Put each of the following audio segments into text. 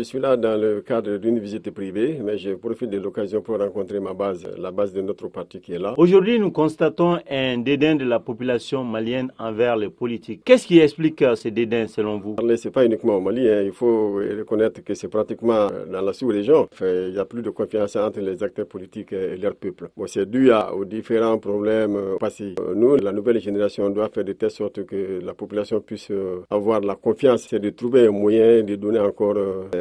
je suis là dans le cadre d'une visite privée, mais je profite de l'occasion pour rencontrer ma base, la base de notre parti qui est là. Aujourd'hui, nous constatons un dédain de la population malienne envers les politiques. Qu'est-ce qui explique euh, ce dédain selon vous? Ce n'est pas uniquement au Mali, hein. il faut reconnaître que c'est pratiquement dans la sous-région. Il n'y a plus de confiance entre les acteurs politiques et leur peuple. Bon, c'est dû aux différents problèmes euh, passés. Euh, nous, la nouvelle génération, doit faire de telle sorte que la population puisse avoir la confiance, c'est de trouver un moyen de donner encore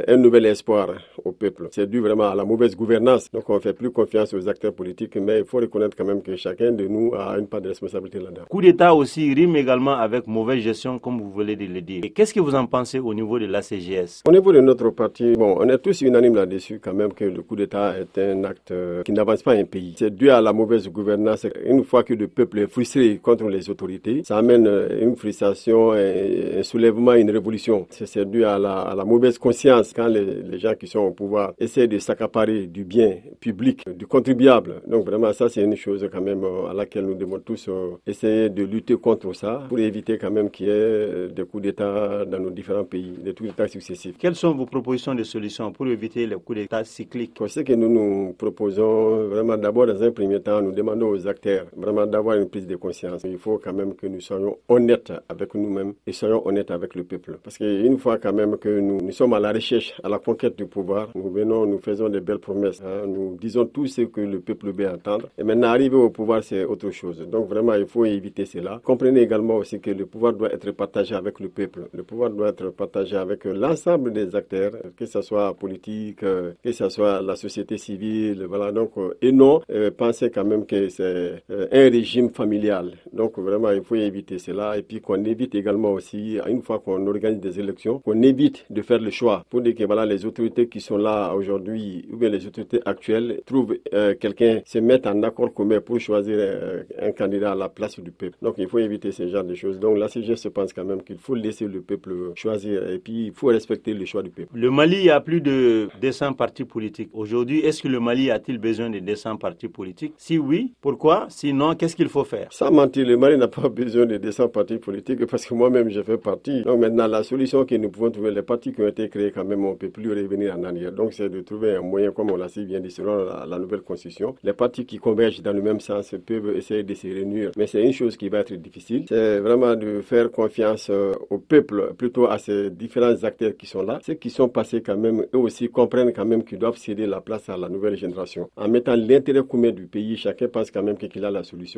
un nouvel espoir au peuple. C'est dû vraiment à la mauvaise gouvernance. Donc on ne fait plus confiance aux acteurs politiques, mais il faut reconnaître quand même que chacun de nous a une part de responsabilité là-dedans. Coup d'État aussi rime également avec mauvaise gestion, comme vous voulez le dire. Et qu'est-ce que vous en pensez au niveau de la CGS Au niveau de notre parti, bon, on est tous unanimes là-dessus quand même que le coup d'État est un acte qui n'avance pas un pays. C'est dû à la mauvaise gouvernance. Une fois que le peuple est frustré contre les autorités, ça amène une frustration, un soulèvement, une révolution. C'est dû à la, à la mauvaise conscience quand les, les, gens qui sont au pouvoir essaient de s'accaparer du bien public, du contribuable. Donc vraiment, ça, c'est une chose quand même euh, à laquelle nous devons tous euh, essayer de lutter contre ça pour éviter quand même qu'il y ait des coups d'État dans nos différents pays, des coups d'État successifs. Quelles sont vos propositions de solutions pour éviter les coups d'État cycliques? Ce que nous nous proposons, vraiment d'abord dans un premier temps, nous demandons aux acteurs vraiment d'avoir une prise de conscience. Il faut quand même que nous soyons honnêtes avec nous-mêmes et soyons honnêtes avec le peuple. Parce qu'une fois quand même que nous, nous sommes à la recherche, à la conquête du pouvoir, nous venons, nous faisons des belles promesses. Hein. Nous disons tout ce que le peuple veut entendre. Et maintenant, arriver au pouvoir, c'est autre chose. Donc vraiment, il faut éviter cela. Comprenez également aussi que le pouvoir doit être partagé avec le peuple. Le pouvoir doit être partagé avec l'ensemble des acteurs, que ce soit politique, que ce soit la société civile. Voilà. Donc, euh, et non, euh, penser quand même que c'est euh, un régime familial. Donc vraiment, il faut éviter cela. Et puis qu'on évite également aussi, une fois qu'on organise des élections, qu'on évite de faire le choix pour dire que voilà, les autorités qui sont là aujourd'hui, ou bien les autorités actuelles, trouvent euh, quelqu'un, se mettent en accord commun pour choisir euh, un candidat à la place du peuple. Donc il faut éviter ce genre de choses. Donc la CGS se pense quand même qu'il faut laisser le peuple choisir et puis il faut respecter le choix du peuple. Le Mali a plus de 200 partis politiques. Aujourd'hui, est-ce que le Mali a-t-il besoin de 200 partis politiques? Si oui, pourquoi? Sinon, qu'est-ce qu'il faut faire? Sans mentir, le Mali n'a pas besoin de 200 partis politiques parce que moi-même, je fais partie. Donc maintenant, la solution que nous pouvons trouver, les partis qui ont été créés quand même, on ne peut plus revenir en arrière. Donc c'est de trouver un moyen, comme on l'a si bien dit, selon la, nouvelle constitution. Les partis qui convergent dans le même sens peuvent essayer de se réunir. Mais c'est une chose qui va être difficile. C'est vraiment de faire confiance euh, au peuple, plutôt à ces différents acteurs qui sont là. Ceux qui sont passés quand même, eux aussi comprennent quand même qu'ils doivent céder la place à la nouvelle génération. En mettant l'intérêt commun du pays, chacun pense quand même qu'il a la solution.